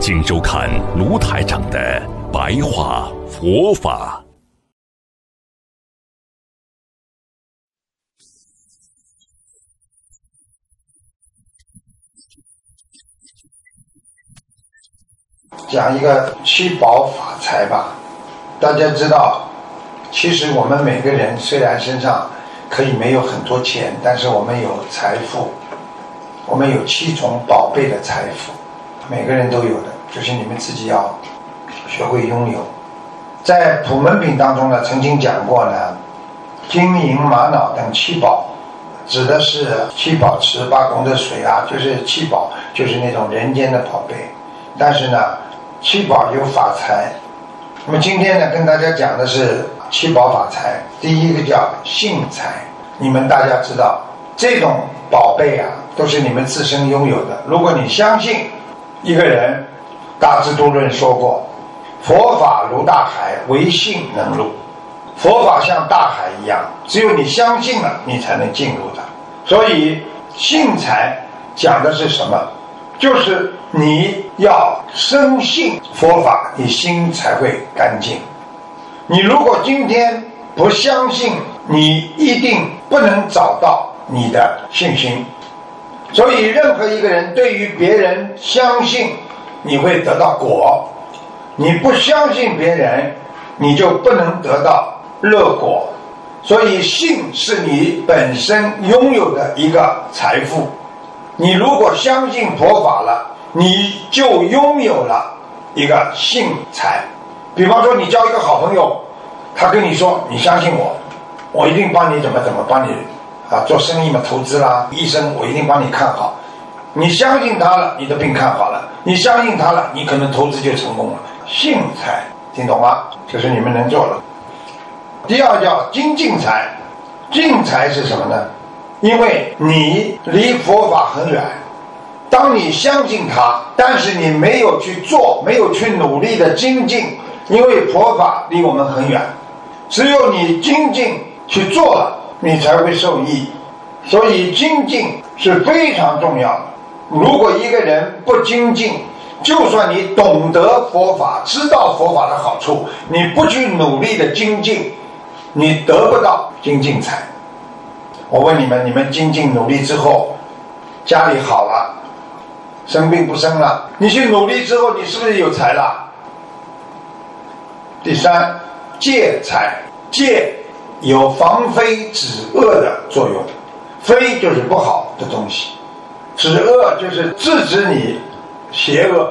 请收看卢台长的白话佛法。讲一个七宝法财吧。大家知道，其实我们每个人虽然身上可以没有很多钱，但是我们有财富，我们有七种宝贝的财富。每个人都有的，就是你们自己要学会拥有。在普门品当中呢，曾经讲过呢，金银玛瑙等七宝，指的是七宝池、八功德水啊，就是七宝，就是那种人间的宝贝。但是呢，七宝有法财。那么今天呢，跟大家讲的是七宝法财。第一个叫性财，你们大家知道，这种宝贝啊，都是你们自身拥有的。如果你相信。一个人，《大智度论》说过：“佛法如大海，唯信能入。”佛法像大海一样，只有你相信了，你才能进入的。所以，信才讲的是什么？就是你要深信佛法，你心才会干净。你如果今天不相信，你一定不能找到你的信心。所以，任何一个人对于别人相信，你会得到果；你不相信别人，你就不能得到乐果。所以，信是你本身拥有的一个财富。你如果相信佛法了，你就拥有了一个信财。比方说，你交一个好朋友，他跟你说：“你相信我，我一定帮你怎么怎么帮你。”啊，做生意嘛，投资啦，医生，我一定帮你看好。你相信他了，你的病看好了；你相信他了，你可能投资就成功了。信财，听懂吗？这是你们能做的。第二叫精进财，进财是什么呢？因为你离佛法很远，当你相信他，但是你没有去做，没有去努力的精进，因为佛法离我们很远，只有你精进去做了。你才会受益，所以精进是非常重要的。如果一个人不精进，就算你懂得佛法，知道佛法的好处，你不去努力的精进，你得不到精进财。我问你们：你们精进努力之后，家里好了，生病不生了，你去努力之后，你是不是有财了？第三，戒财戒。有防非止恶的作用，非就是不好的东西，止恶就是制止你邪恶。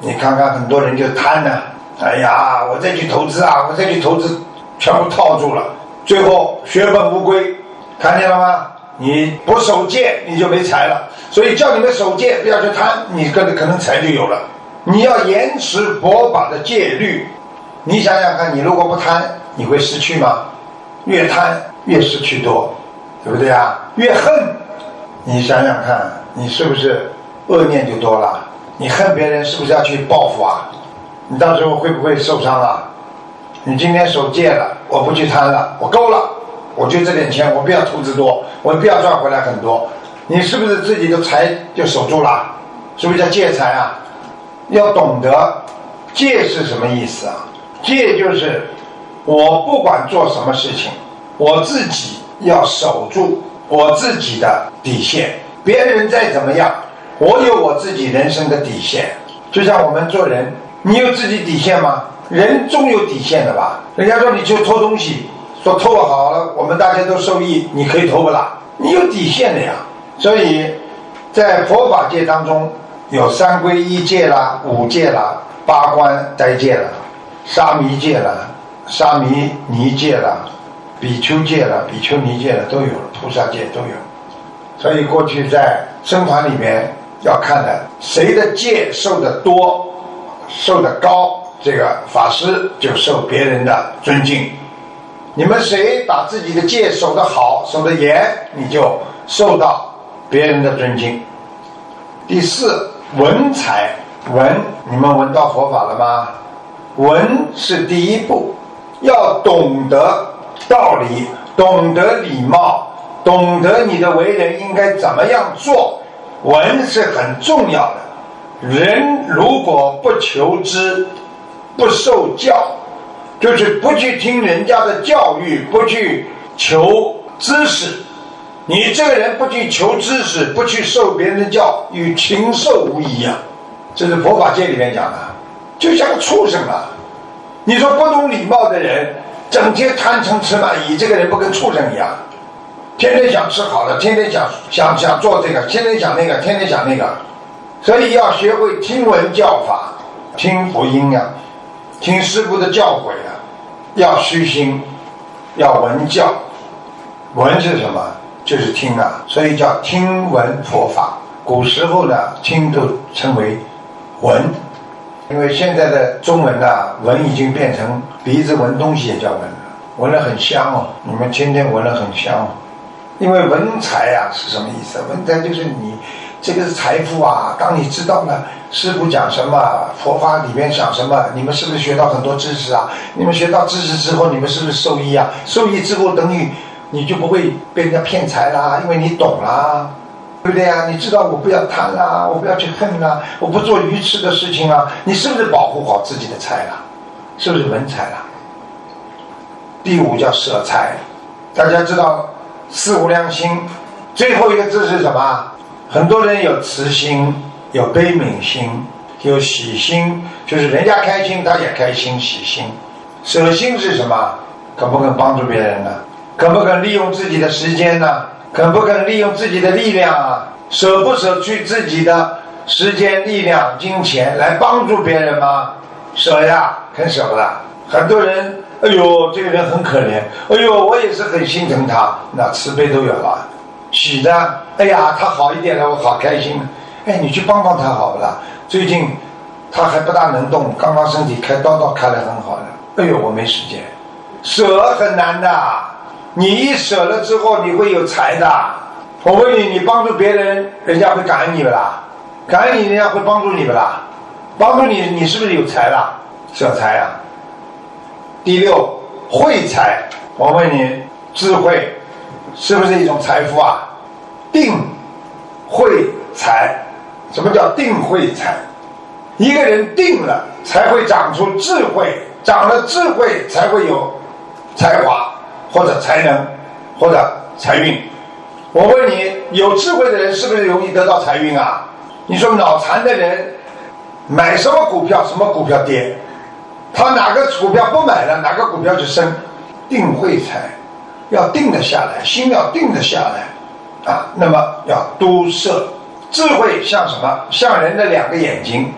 你看看很多人就贪呢，哎呀，我再去投资啊，我再去投资，全部套住了，最后血本无归，看见了吗？你不守戒，你就没财了。所以叫你们守戒，不要去贪，你可能可能财就有了。你要严持佛法的戒律，你想想看，你如果不贪，你会失去吗？越贪越失去多，对不对啊？越恨，你想想看，你是不是恶念就多了？你恨别人是不是要去报复啊？你到时候会不会受伤啊？你今天守戒了，我不去贪了，我够了，我就这点钱，我不要投资多，我不要赚回来很多，你是不是自己的财就守住了？是不是叫戒财啊？要懂得戒是什么意思啊？戒就是。我不管做什么事情，我自己要守住我自己的底线。别人再怎么样，我有我自己人生的底线。就像我们做人，你有自己底线吗？人终有底线的吧？人家说你就偷东西，说偷好了，我们大家都受益，你可以偷不啦？你有底线的呀。所以，在佛法界当中，有三皈一戒啦、五戒啦、八关斋戒啦、沙弥戒啦。沙弥尼戒啦，比丘戒啦，比丘尼戒啦都有，菩萨戒都有。所以过去在僧团里面要看的，谁的戒受的多，受的高，这个法师就受别人的尊敬。你们谁把自己的戒守得好、守得严，你就受到别人的尊敬。第四，文采文，你们闻到佛法了吗？文是第一步，要懂得道理，懂得礼貌，懂得你的为人应该怎么样做。文是很重要的。人如果不求知，不受教。就是不去听人家的教育，不去求知识。你这个人不去求知识，不去受别人的教，与禽兽无异啊！这是佛法界里面讲的，就像个畜生啊！你说不懂礼貌的人，整天贪嗔痴慢疑，这个人不跟畜生一样？天天想吃好的，天天想想想做这个，天天想那个，天天想那个。所以要学会听闻教法，听福音呀。听师傅的教诲啊，要虚心，要闻教。闻是什么？就是听啊，所以叫听闻佛法。古时候呢，听都称为闻，因为现在的中文呢，闻已经变成鼻子闻东西也叫闻了，闻了很香哦。你们天天闻了很香哦，因为文财啊是什么意思？文财就是你。这个是财富啊！当你知道了师傅讲什么，佛法里面讲什么，你们是不是学到很多知识啊？你们学到知识之后，你们是不是受益啊？受益之后，等于你就不会被人家骗财啦，因为你懂啦，对不对啊？你知道我不要贪啦，我不要去恨啦，我不做愚痴的事情啊！你是不是保护好自己的财了？是不是文财了？第五叫舍财，大家知道四无量心，最后一个字是什么？很多人有慈心，有悲悯心，有喜心，就是人家开心，他也开心，喜心。舍心是什么？肯不肯帮助别人呢？肯不肯利用自己的时间呢？肯不肯利用自己的力量啊？舍不舍去自己的时间、力量、金钱来帮助别人吗？舍呀，肯舍不得。很多人，哎呦，这个人很可怜，哎呦，我也是很心疼他，那慈悲都有了。喜的，哎呀，他好一点了，我好开心。哎，你去帮帮他好不啦？最近他还不大能动，刚刚身体开刀刀开的很好的。哎呦，我没时间，舍很难的。你一舍了之后，你会有财的。我问你，你帮助别人，人家会感恩你不啦？感恩你，人家会帮助你不啦？帮助你，你是不是有财了？舍财啊。第六，慧财。我问你，智慧。是不是一种财富啊？定慧财，什么叫定慧财？一个人定了，才会长出智慧，长了智慧才会有才华或者才能或者财运。我问你，有智慧的人是不是容易得到财运啊？你说脑残的人买什么股票，什么股票跌，他哪个股票不买了，哪个股票就升。定慧财。要定得下来，心要定得下来，啊，那么要多摄智慧像什么？像人的两个眼睛。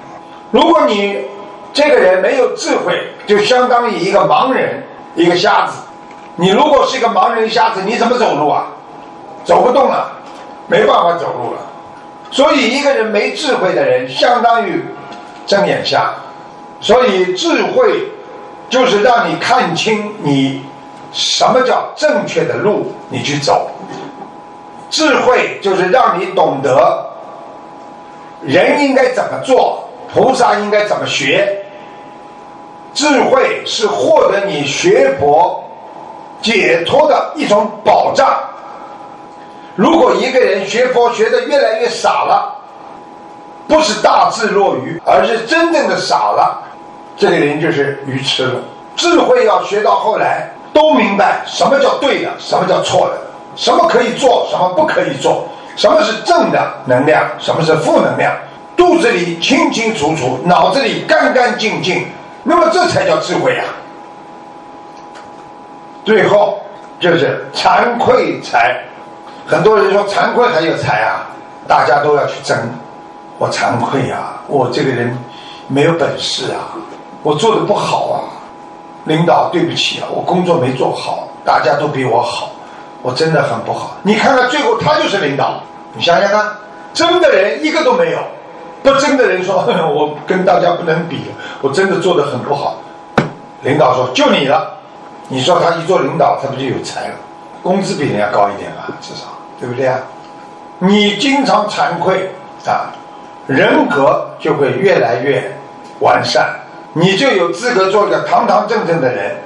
如果你这个人没有智慧，就相当于一个盲人，一个瞎子。你如果是一个盲人瞎子，你怎么走路啊？走不动了，没办法走路了。所以一个人没智慧的人，相当于睁眼瞎。所以智慧就是让你看清你。什么叫正确的路？你去走。智慧就是让你懂得人应该怎么做，菩萨应该怎么学。智慧是获得你学佛解脱的一种保障。如果一个人学佛学的越来越傻了，不是大智若愚，而是真正的傻了，这个人就是愚痴了。智慧要学到后来。都明白什么叫对的，什么叫错的，什么可以做，什么不可以做，什么是正的能量，什么是负能量，肚子里清清楚楚，脑子里干干净净，那么这才叫智慧啊！最后就是惭愧财，很多人说惭愧还有财啊，大家都要去争，我惭愧啊，我这个人没有本事啊，我做的不好啊。领导，对不起啊，我工作没做好，大家都比我好，我真的很不好。你看看最后他就是领导，你想想看，争的人一个都没有，不争的人说，我跟大家不能比，我真的做的很不好。领导说就你了，你说他一做领导，他不就有才了？工资比人家高一点吧，至少对不对啊？你经常惭愧啊，人格就会越来越完善，你就有资格做一个堂堂正正的人。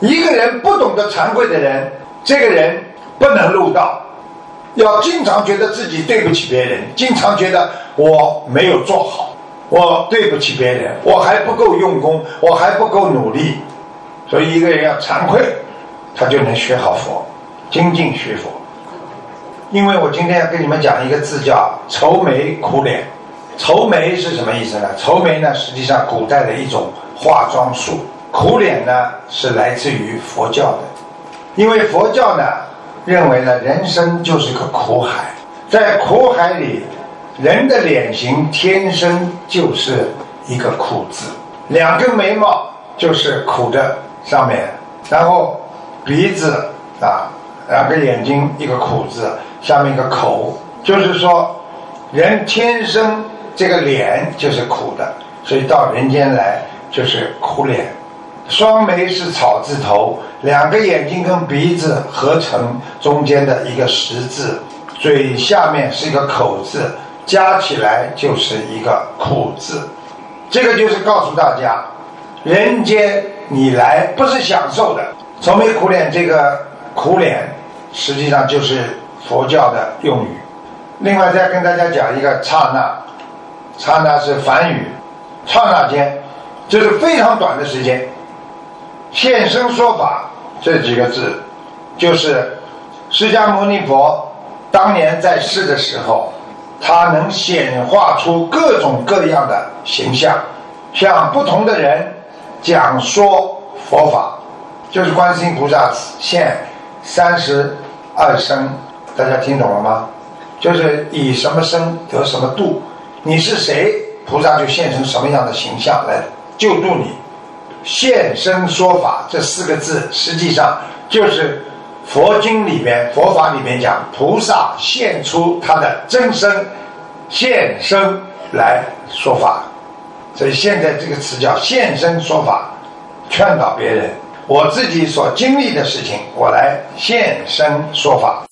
一个人不懂得惭愧的人，这个人不能入道。要经常觉得自己对不起别人，经常觉得我没有做好，我对不起别人，我还不够用功，我还不够努力。所以一个人要惭愧，他就能学好佛，精进学佛。因为我今天要跟你们讲一个字叫愁眉苦脸。愁眉是什么意思呢？愁眉呢，实际上古代的一种化妆术。苦脸呢，是来自于佛教的，因为佛教呢。认为呢，人生就是个苦海，在苦海里，人的脸型天生就是一个苦字，两根眉毛就是苦的上面，然后鼻子啊，两个眼睛一个苦字，下面一个口，就是说，人天生这个脸就是苦的，所以到人间来就是苦脸。双眉是草字头，两个眼睛跟鼻子合成中间的一个十字，嘴下面是一个口字，加起来就是一个苦字。这个就是告诉大家，人间你来不是享受的。愁眉苦脸这个苦脸，实际上就是佛教的用语。另外再跟大家讲一个刹那，刹那是梵语，刹那间就是非常短的时间。现身说法这几个字，就是释迦牟尼佛当年在世的时候，他能显化出各种各样的形象，向不同的人讲说佛法，就是观世音菩萨现三十二身，大家听懂了吗？就是以什么身得什么度，你是谁，菩萨就现成什么样的形象来救度你。现身说法这四个字，实际上就是佛经里面、佛法里面讲菩萨现出他的真身，现身来说法。所以现在这个词叫现身说法，劝导别人。我自己所经历的事情，我来现身说法。